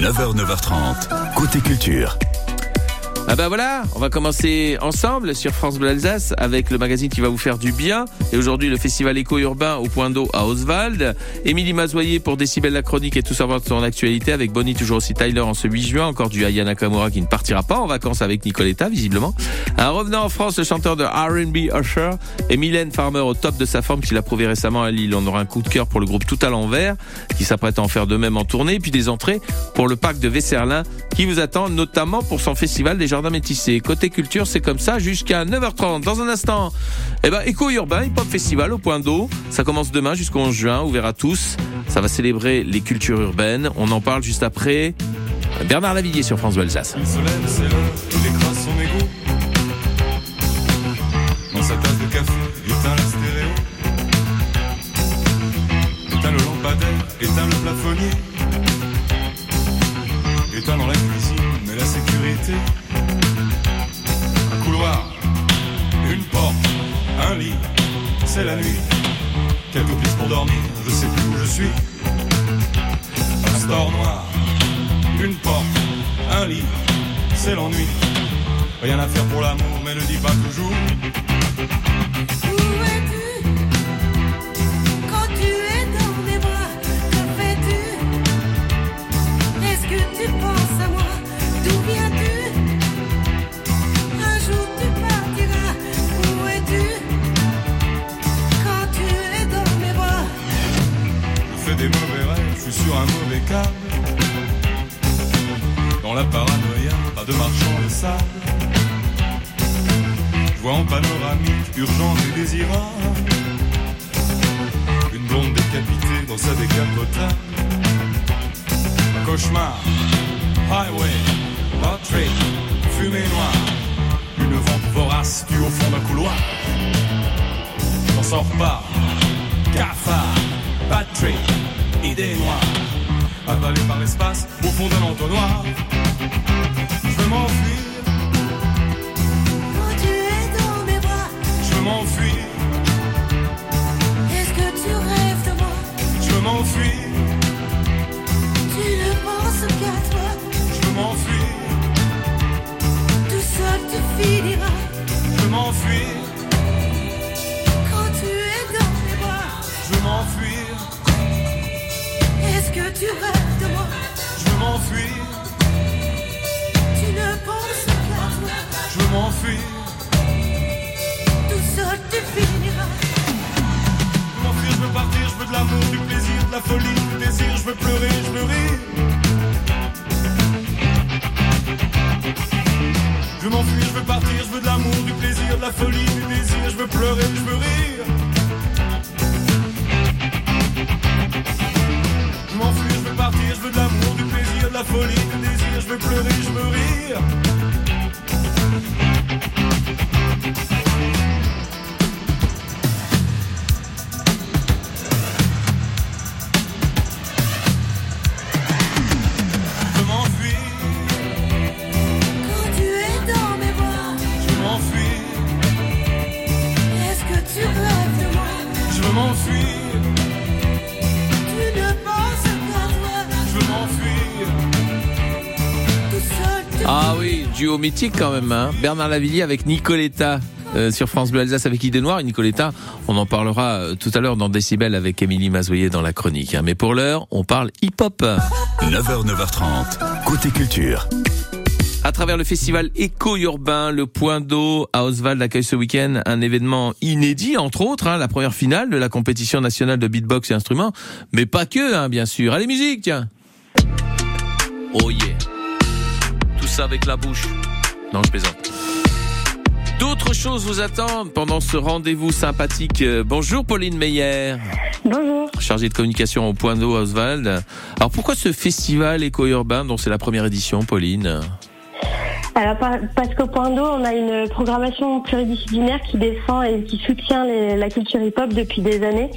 9h, 9h30. Côté culture. Ah bah voilà, on va commencer ensemble sur France Bleu Alsace avec le magazine qui va vous faire du bien. Et aujourd'hui, le festival éco-urbain au point d'eau à Oswald. Émilie Mazoyer pour Décibel la chronique et tout savoir de son actualité avec Bonnie, toujours aussi Tyler en ce 8 juin. Encore du Aya Nakamura qui ne partira pas en vacances avec Nicoletta, visiblement. Un revenant en France, le chanteur de R&B Usher et Mylène Farmer au top de sa forme qu'il a prouvé récemment à Lille. On aura un coup de cœur pour le groupe Tout à l'envers qui s'apprête à en faire de même en tournée. Puis des entrées pour le parc de Vesserlin qui vous attend notamment pour son festival des jardins Côté culture, c'est comme ça jusqu'à 9h30. Dans un instant, eh ben, éco-urbain, hip-hop festival au point d'eau. Ça commence demain jusqu'au 11 juin, ouvert à tous. Ça va célébrer les cultures urbaines. On en parle juste après. Bernard Lavillier sur France Alsace. C'est. Dans sa tasse de café, stéréo. Éteint le éteint le plafonnier. Éteint dans la cuisine, mais la sécurité. C'est la nuit. Quelques pistes pour dormir, je sais plus où je suis. Un store noir, une porte, un lit, c'est l'ennui. Rien à faire pour l'amour, mais ne dis pas de marchand de sable. Je vois en panoramique, urgente et désirable. Une blonde décapitée dans sa décapotable. Cauchemar, highway, hot trip, fumée noire. Une vente vorace tue au fond d'un couloir. J'en sors pas, cafard, bad trip, idée noire. Avalé par l'espace, au fond d'un entonnoir. Je la folie, du désir, je veux pleurer, je veux rire. Ah oui, duo mythique quand même. Hein. Bernard Lavillier avec Nicoletta. euh, sur France Bleu Alsace avec Idée Noire et Nicoletta, on en parlera euh, tout à l'heure dans Décibel avec Émilie Mazoyer dans la chronique. hein. Mais pour l'heure, on parle hip-hop. 9h, 9h30. Côté culture. À travers le festival éco-urbain, le Point d'eau à Oswald accueille ce week-end un événement inédit, entre autres, hein, la première finale de la compétition nationale de beatbox et instruments, mais pas que, hein, bien sûr. Allez, musique, tiens Oh yeah ça avec la bouche. Non, je plaisante. D'autres choses vous attendent pendant ce rendez-vous sympathique. Euh, Bonjour Pauline Meyer, Bonjour. chargée de communication au Point d'eau Oswald. Alors pourquoi ce festival éco-urbain dont c'est la première édition, Pauline Alors par- parce qu'au Point d'eau, on a une programmation pluridisciplinaire qui défend et qui soutient les- la culture hip-hop depuis des années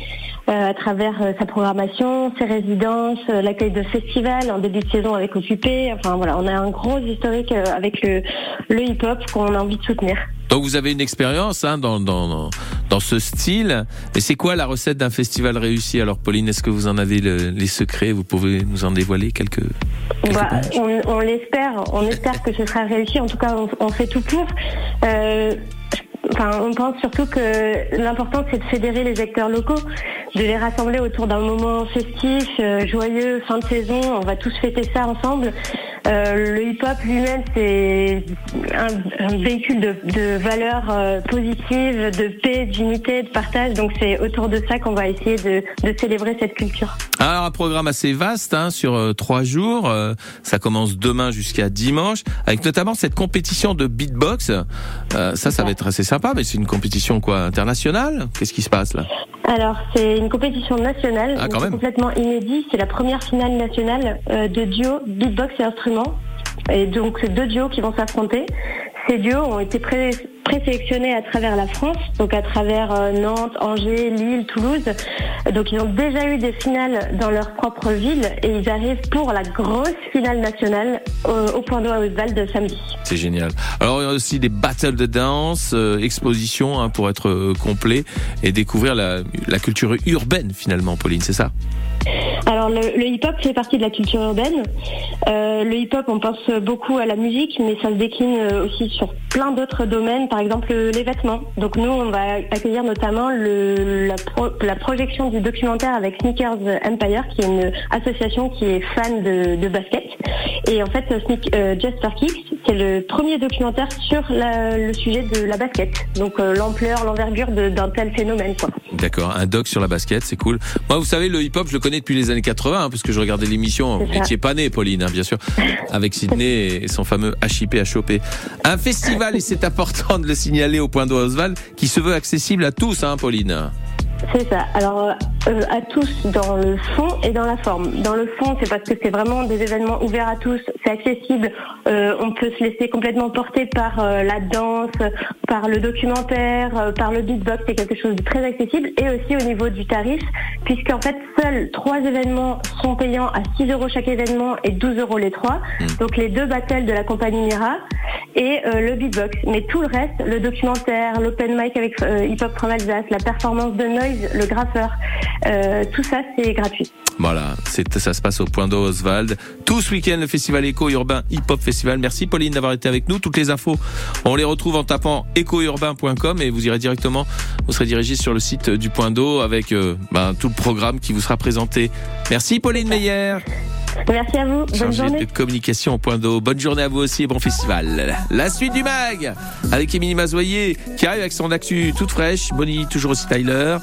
à travers euh, sa programmation, ses résidences, euh, l'accueil de festivals en début de saison avec Occupé. Enfin voilà, on a un gros historique euh, avec le, le hip-hop qu'on a envie de soutenir. Donc vous avez une expérience hein, dans, dans, dans ce style. Et c'est quoi la recette d'un festival réussi? Alors Pauline, est-ce que vous en avez le- les secrets? Vous pouvez nous en dévoiler quelques, quelques Bah, on on l'espère, on espère que ce sera réussi. En tout cas, on, on fait tout pour. Euh, Enfin, on pense surtout que l'important c'est de fédérer les acteurs locaux, de les rassembler autour d'un moment festif, euh, joyeux, fin de saison. On va tous fêter ça ensemble. Euh, le hip-hop lui-même, c'est un, un véhicule de, de valeurs euh, positives, de paix, d'unité, de partage. Donc c'est autour de ça qu'on va essayer de, de célébrer cette culture. Alors un programme assez vaste hein, sur euh, trois jours. Ça commence demain jusqu'à dimanche, avec notamment cette compétition de beatbox. Ça, ça va être assez sympa, mais c'est une compétition quoi internationale? Qu'est-ce qui se passe là? Alors, c'est une compétition nationale, Ah, quand même. complètement inédit. C'est la première finale nationale de duo beatbox et Et donc, deux duos qui vont s'affronter. Ces duos ont été pré- présélectionnés à travers la France, donc à travers euh, Nantes, Angers, Lille, Toulouse. Donc, ils ont déjà eu des finales dans leur propre ville et ils arrivent pour la grosse finale nationale au Point d'eau à Oswald samedi. C'est génial. Alors il y a aussi des battles de danse, euh, expositions hein, pour être euh, complet et découvrir la culture urbaine finalement, Pauline, c'est ça? Alors le, le hip-hop fait partie de la culture urbaine. Euh, le hip-hop, on pense beaucoup à la musique, mais ça se décline euh, aussi sur plein d'autres domaines, par exemple euh, les vêtements. Donc nous, on va accueillir notamment le, la, pro- la projection du documentaire avec Sneakers Empire, qui est une association qui est fan de, de basket. Et en fait, Sneak, euh, Just for Kicks, c'est le premier documentaire sur la- le sujet de la basket. Donc euh, l'ampleur, l'envergure d'un tel phénomène. Quoi. D'accord, un doc sur la basket, c'est cool. Moi, vous savez, le hip-hop, je le connais depuis les années 80, hein, parce que je regardais l'émission. Vous C'est ça. n'étiez pas né, Pauline, hein, bien sûr, avec Sydney et son fameux HIP HOP. Un festival, et c'est important de le signaler au point d'Oswald, qui se veut accessible à tous, hein, Pauline. C'est ça. Alors, euh, à tous dans le fond et dans la forme. Dans le fond, c'est parce que c'est vraiment des événements ouverts à tous, c'est accessible, euh, on peut se laisser complètement porter par euh, la danse, par le documentaire, euh, par le beatbox, c'est quelque chose de très accessible, et aussi au niveau du tarif, puisqu'en fait, seuls trois événements sont payants à 6 euros chaque événement et 12 euros les trois. Donc les deux battles de la compagnie Mira et euh, le beatbox. Mais tout le reste, le documentaire, l'open mic avec euh, Hip Hop from Alsace, la performance de Noise, le graffeur, euh, tout ça c'est gratuit. Voilà, c'est, ça se passe au point d'Oswald. Tout ce week-end, le festival éco-urbain hip-hop festival. Merci Pauline d'avoir été avec nous. Toutes les infos, on les retrouve en tapant écourbain.com et vous irez directement, vous serez dirigé sur le site du point d'eau avec euh, ben, tout le programme qui vous sera présenté. Merci Pauline Meyer, Merci à vous, bonne chargée journée. de communication au point d'eau. Bonne journée à vous aussi et bon festival. La suite du mag avec Émilie Mazoyer qui arrive avec son actu toute fraîche. Bonnie toujours aussi Tyler.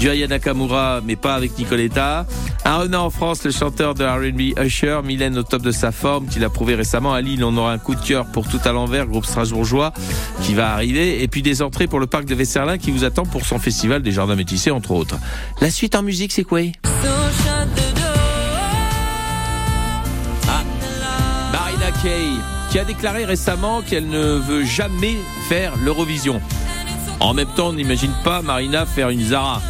Du Aya Nakamura mais pas avec Nicoletta. Un renard en France, le chanteur de R&B Usher. Mylène au top de sa forme qu'il a prouvé récemment. À Lille, on aura un coup de cœur pour tout à l'envers, groupe strasbourgeois qui va arriver. Et puis des entrées pour le parc de Vesserlin qui vous attend pour son festival des jardins métissés entre autres. La suite en musique c'est quoi? Kay, qui a déclaré récemment qu'elle ne veut jamais faire l'Eurovision. En même temps, on n'imagine pas Marina faire une Zara,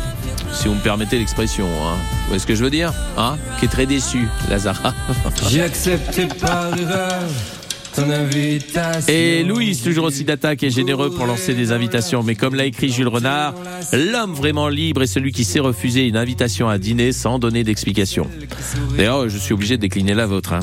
si vous me permettez l'expression. Hein. Vous voyez ce que je veux dire hein? Qui est très déçue, la Zara. Et Louis, toujours aussi d'attaque et généreux pour lancer des invitations. Mais comme l'a écrit Jules Renard, l'homme vraiment libre est celui qui sait refuser une invitation à dîner sans donner d'explication. D'ailleurs, je suis obligé de décliner la vôtre. hein.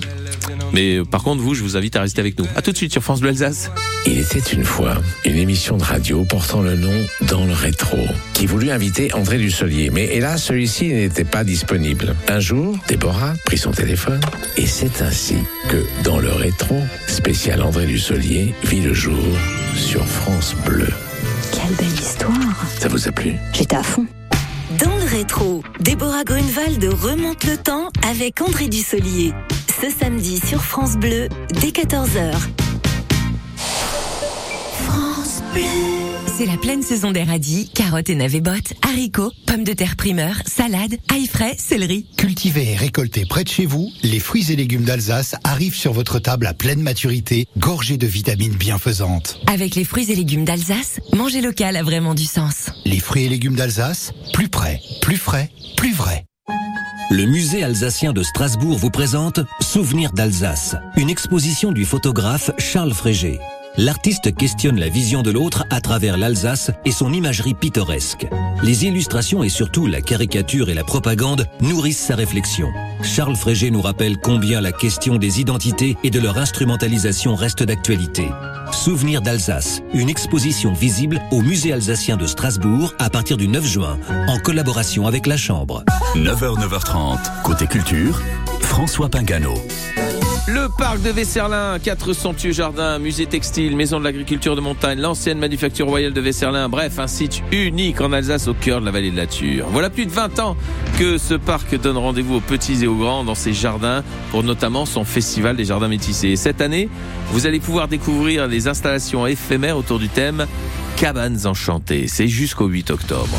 Mais euh, par contre, vous, je vous invite à rester avec nous. À tout de suite sur France Bleu Alsace. Il était une fois une émission de radio portant le nom Dans le rétro, qui voulut inviter André Dussolier, mais hélas, celui-ci n'était pas disponible. Un jour, Déborah prit son téléphone, et c'est ainsi que Dans le rétro, spécial André Dussolier, vit le jour sur France Bleu. Quelle belle histoire Ça vous a plu? J'étais à fond. Dans le rétro, Déborah Grunewald remonte le temps avec André Dussolier. Ce samedi sur France Bleu, dès 14h. France Bleu. C'est la pleine saison des radis, carottes et navets bottes, haricots, pommes de terre primeur, salade, ail frais, céleri. Cultivés et récoltés près de chez vous, les fruits et légumes d'Alsace arrivent sur votre table à pleine maturité, gorgés de vitamines bienfaisantes. Avec les fruits et légumes d'Alsace, manger local a vraiment du sens. Les fruits et légumes d'Alsace, plus près, plus frais, plus vrai. Le musée alsacien de Strasbourg vous présente Souvenirs d'Alsace, une exposition du photographe Charles Frégé. L'artiste questionne la vision de l'autre à travers l'Alsace et son imagerie pittoresque. Les illustrations et surtout la caricature et la propagande nourrissent sa réflexion. Charles Frégé nous rappelle combien la question des identités et de leur instrumentalisation reste d'actualité. Souvenir d'Alsace, une exposition visible au musée alsacien de Strasbourg à partir du 9 juin, en collaboration avec la Chambre. 9h, 9h30, côté culture, François Pingano. Le parc de Vesserlin, quatre somptueux jardins, musée textile, maison de l'agriculture de montagne, l'ancienne manufacture royale de Vesserlin, bref, un site unique en Alsace au cœur de la vallée de la Ture. Voilà plus de 20 ans que ce parc donne rendez-vous aux petits et aux grands dans ses jardins pour notamment son festival des jardins métissés. Et cette année, vous allez pouvoir découvrir les installations éphémères autour du thème Cabanes enchantées. C'est jusqu'au 8 octobre.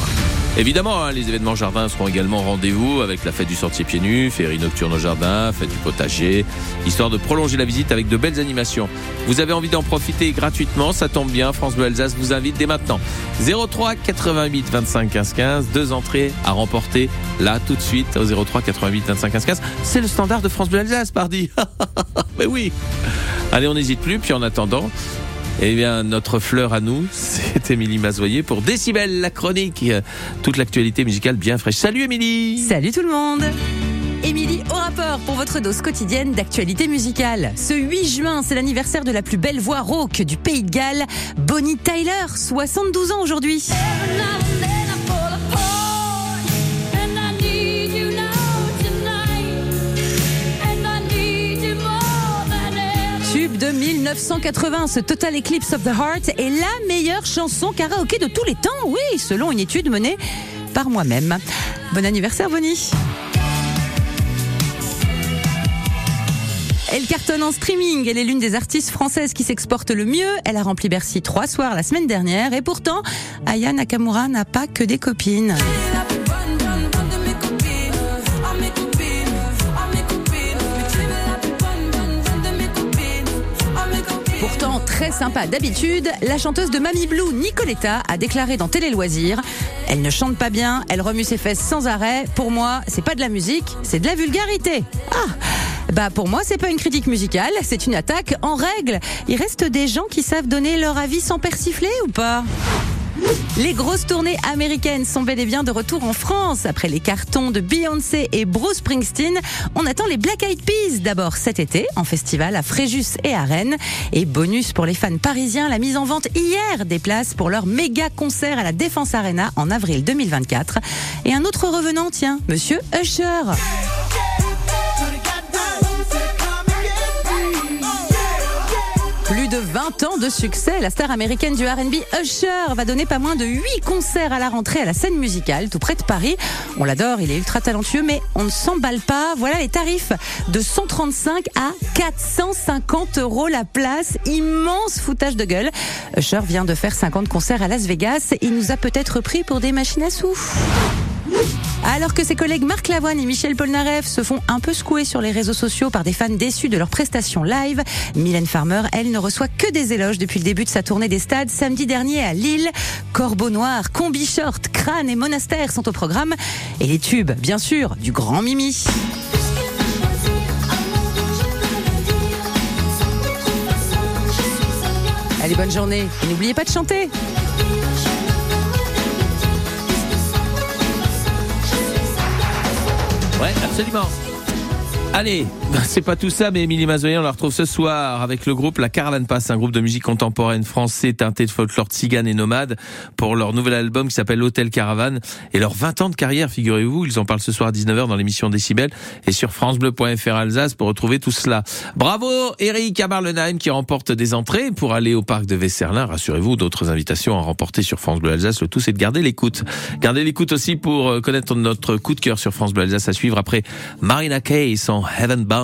Évidemment, hein, les événements jardins seront également rendez-vous avec la fête du sentier pieds nus, féerie nocturne au jardin, fête du potager, histoire de prolonger la visite avec de belles animations. Vous avez envie d'en profiter gratuitement, ça tombe bien, France Bleu Alsace vous invite dès maintenant. 03 88 25 15 15, deux entrées à remporter là tout de suite au 03 88 25 15 15. C'est le standard de France Bleu Alsace, pardi. Mais oui. Allez, on n'hésite plus, puis en attendant, eh bien, notre fleur à nous, c'est Émilie Mazoyer pour Décibel, la chronique. Toute l'actualité musicale bien fraîche. Salut Émilie Salut tout le monde Émilie au rapport pour votre dose quotidienne d'actualité musicale. Ce 8 juin, c'est l'anniversaire de la plus belle voix rauque du pays de Galles, Bonnie Tyler, 72 ans aujourd'hui. 1980, ce Total Eclipse of the Heart est la meilleure chanson karaoké de tous les temps, oui, selon une étude menée par moi-même. Bon anniversaire Bonnie Elle cartonne en streaming. Elle est l'une des artistes françaises qui s'exporte le mieux. Elle a rempli Bercy trois soirs la semaine dernière. Et pourtant, Aya Nakamura n'a pas que des copines. Très sympa d'habitude, la chanteuse de Mamie Blue, Nicoletta, a déclaré dans Télé Loisirs Elle ne chante pas bien, elle remue ses fesses sans arrêt. Pour moi, c'est pas de la musique, c'est de la vulgarité. Ah bah pour moi, c'est pas une critique musicale, c'est une attaque en règle. Il reste des gens qui savent donner leur avis sans persifler ou pas? Les grosses tournées américaines sont bel et bien de retour en France. Après les cartons de Beyoncé et Bruce Springsteen, on attend les Black Eyed Peas d'abord cet été en festival à Fréjus et à Rennes. Et bonus pour les fans parisiens, la mise en vente hier des places pour leur méga concert à la Défense Arena en avril 2024. Et un autre revenant, tiens, Monsieur Usher. Plus de 20 ans de succès, la star américaine du R&B Usher va donner pas moins de 8 concerts à la rentrée à la scène musicale tout près de Paris. On l'adore, il est ultra talentueux mais on ne s'emballe pas. Voilà les tarifs de 135 à 450 euros la place. Immense foutage de gueule. Usher vient de faire 50 concerts à Las Vegas. Il nous a peut-être pris pour des machines à sous. Alors que ses collègues Marc Lavoine et Michel Polnareff se font un peu secouer sur les réseaux sociaux par des fans déçus de leurs prestations live, Mylène Farmer, elle, ne reçoit que des éloges depuis le début de sa tournée des stades samedi dernier à Lille. Corbeau Noir, Combi Short, Crâne et Monastère sont au programme. Et les tubes, bien sûr, du grand Mimi. Allez, bonne journée. N'oubliez pas de chanter. Absolument. Allez, c'est pas tout ça, mais Émilie Mazoyer, on la retrouve ce soir avec le groupe La Caravane Passe, un groupe de musique contemporaine français teinté de folklore tzigane et nomade pour leur nouvel album qui s'appelle Hôtel Caravane et leurs 20 ans de carrière, figurez-vous. Ils en parlent ce soir à 19h dans l'émission Décibel et sur francebleu.fr Alsace pour retrouver tout cela. Bravo Eric Abarlenheim qui remporte des entrées pour aller au parc de Vesserlin. Rassurez-vous, d'autres invitations à remporter sur France Bleu Alsace. Le tout, c'est de garder l'écoute. Gardez l'écoute aussi pour euh, connaître notre coup de cœur sur France Bleu Alsace à suivre après Marina Kaye, son Heaven Bound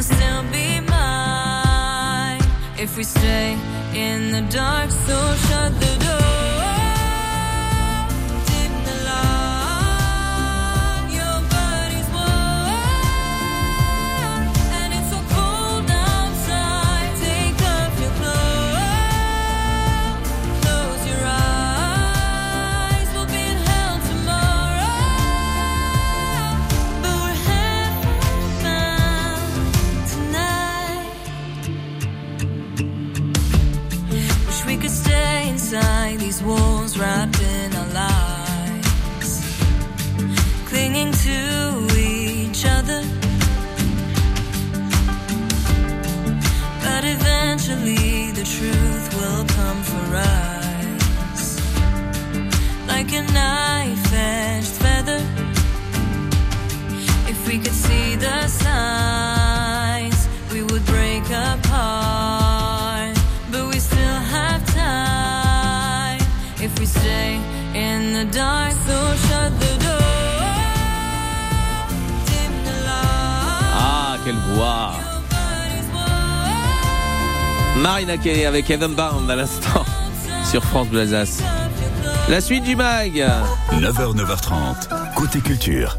Can still be mine if we stay in the dark, so shut the door. Marina Kaye avec Evan Bound à l'instant sur France Bleu Alsace. La suite du mag 9h, 9h30, côté culture.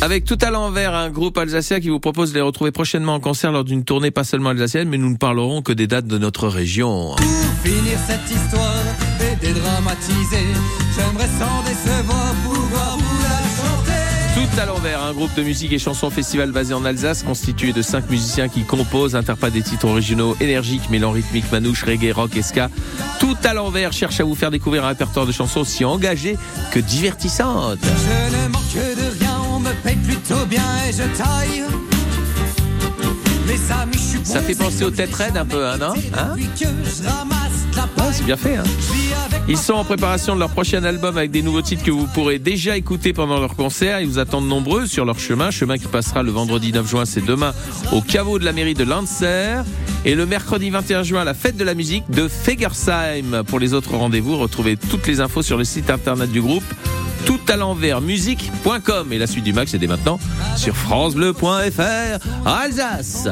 avec tout à l'envers, un groupe alsacien qui vous propose de les retrouver prochainement en concert lors d'une tournée pas seulement alsacienne, mais nous ne parlerons que des dates de notre région. Finir cette histoire et dédramatiser. J'aimerais sans décevoir pouvoir vous à l'envers, un groupe de musique et chansons festival basé en Alsace, constitué de cinq musiciens qui composent, interprètent des titres originaux énergiques, mêlant rythmique, manouche, reggae, rock et ska. Tout à l'envers cherche à vous faire découvrir un répertoire de chansons aussi engagé que divertissante. Je ne manque de rien, on me paye plutôt bien et je taille. Ça fait penser aux têtes un peu, hein, Hein. C'est bien fait, hein Ils sont en préparation de leur prochain album avec des nouveaux titres que vous pourrez déjà écouter pendant leur concert. Ils vous attendent nombreux sur leur chemin, chemin qui passera le vendredi 9 juin, c'est demain, au caveau de la mairie de Lancer. Et le mercredi 21 juin, la fête de la musique de Fegersheim. Pour les autres rendez-vous, retrouvez toutes les infos sur le site internet du groupe tout à l'envers musique.com et la suite du max c'est dès maintenant sur francebleu.fr Alsace